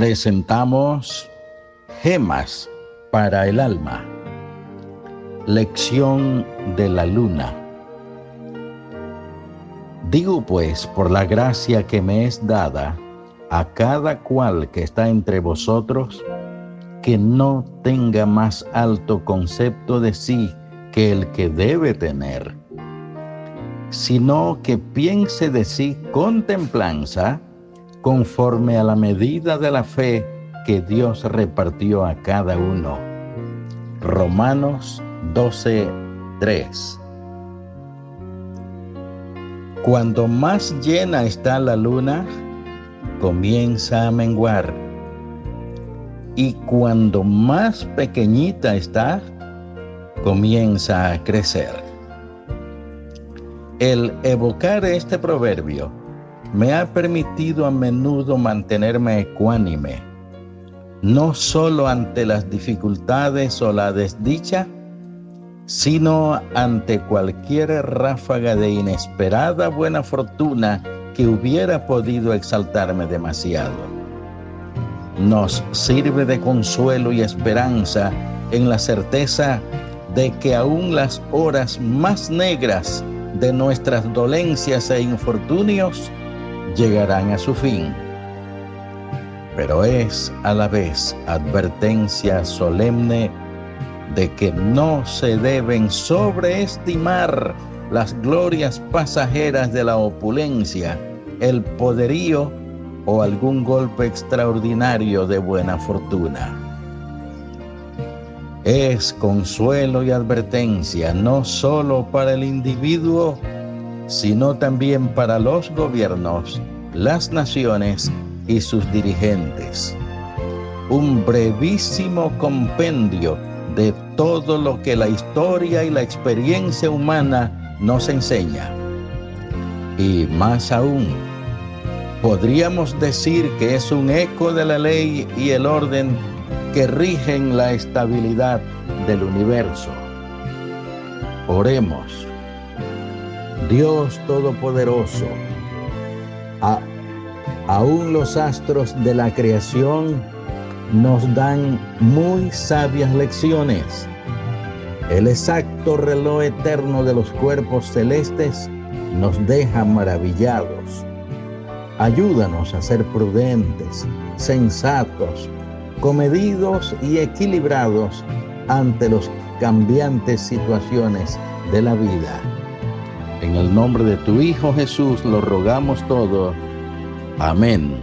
presentamos Gemas para el alma. Lección de la luna. Digo pues, por la gracia que me es dada, a cada cual que está entre vosotros, que no tenga más alto concepto de sí que el que debe tener, sino que piense de sí con templanza, conforme a la medida de la fe que Dios repartió a cada uno. Romanos 12, 3. Cuando más llena está la luna, comienza a menguar. Y cuando más pequeñita está, comienza a crecer. El evocar este proverbio me ha permitido a menudo mantenerme ecuánime, no solo ante las dificultades o la desdicha, sino ante cualquier ráfaga de inesperada buena fortuna que hubiera podido exaltarme demasiado. Nos sirve de consuelo y esperanza en la certeza de que aún las horas más negras de nuestras dolencias e infortunios llegarán a su fin. Pero es a la vez advertencia solemne de que no se deben sobreestimar las glorias pasajeras de la opulencia, el poderío o algún golpe extraordinario de buena fortuna. Es consuelo y advertencia no solo para el individuo, sino también para los gobiernos, las naciones y sus dirigentes. Un brevísimo compendio de todo lo que la historia y la experiencia humana nos enseña. Y más aún, podríamos decir que es un eco de la ley y el orden que rigen la estabilidad del universo. Oremos. Dios Todopoderoso, a, aún los astros de la creación nos dan muy sabias lecciones. El exacto reloj eterno de los cuerpos celestes nos deja maravillados. Ayúdanos a ser prudentes, sensatos, comedidos y equilibrados ante las cambiantes situaciones de la vida. En el nombre de tu Hijo Jesús lo rogamos todo. Amén.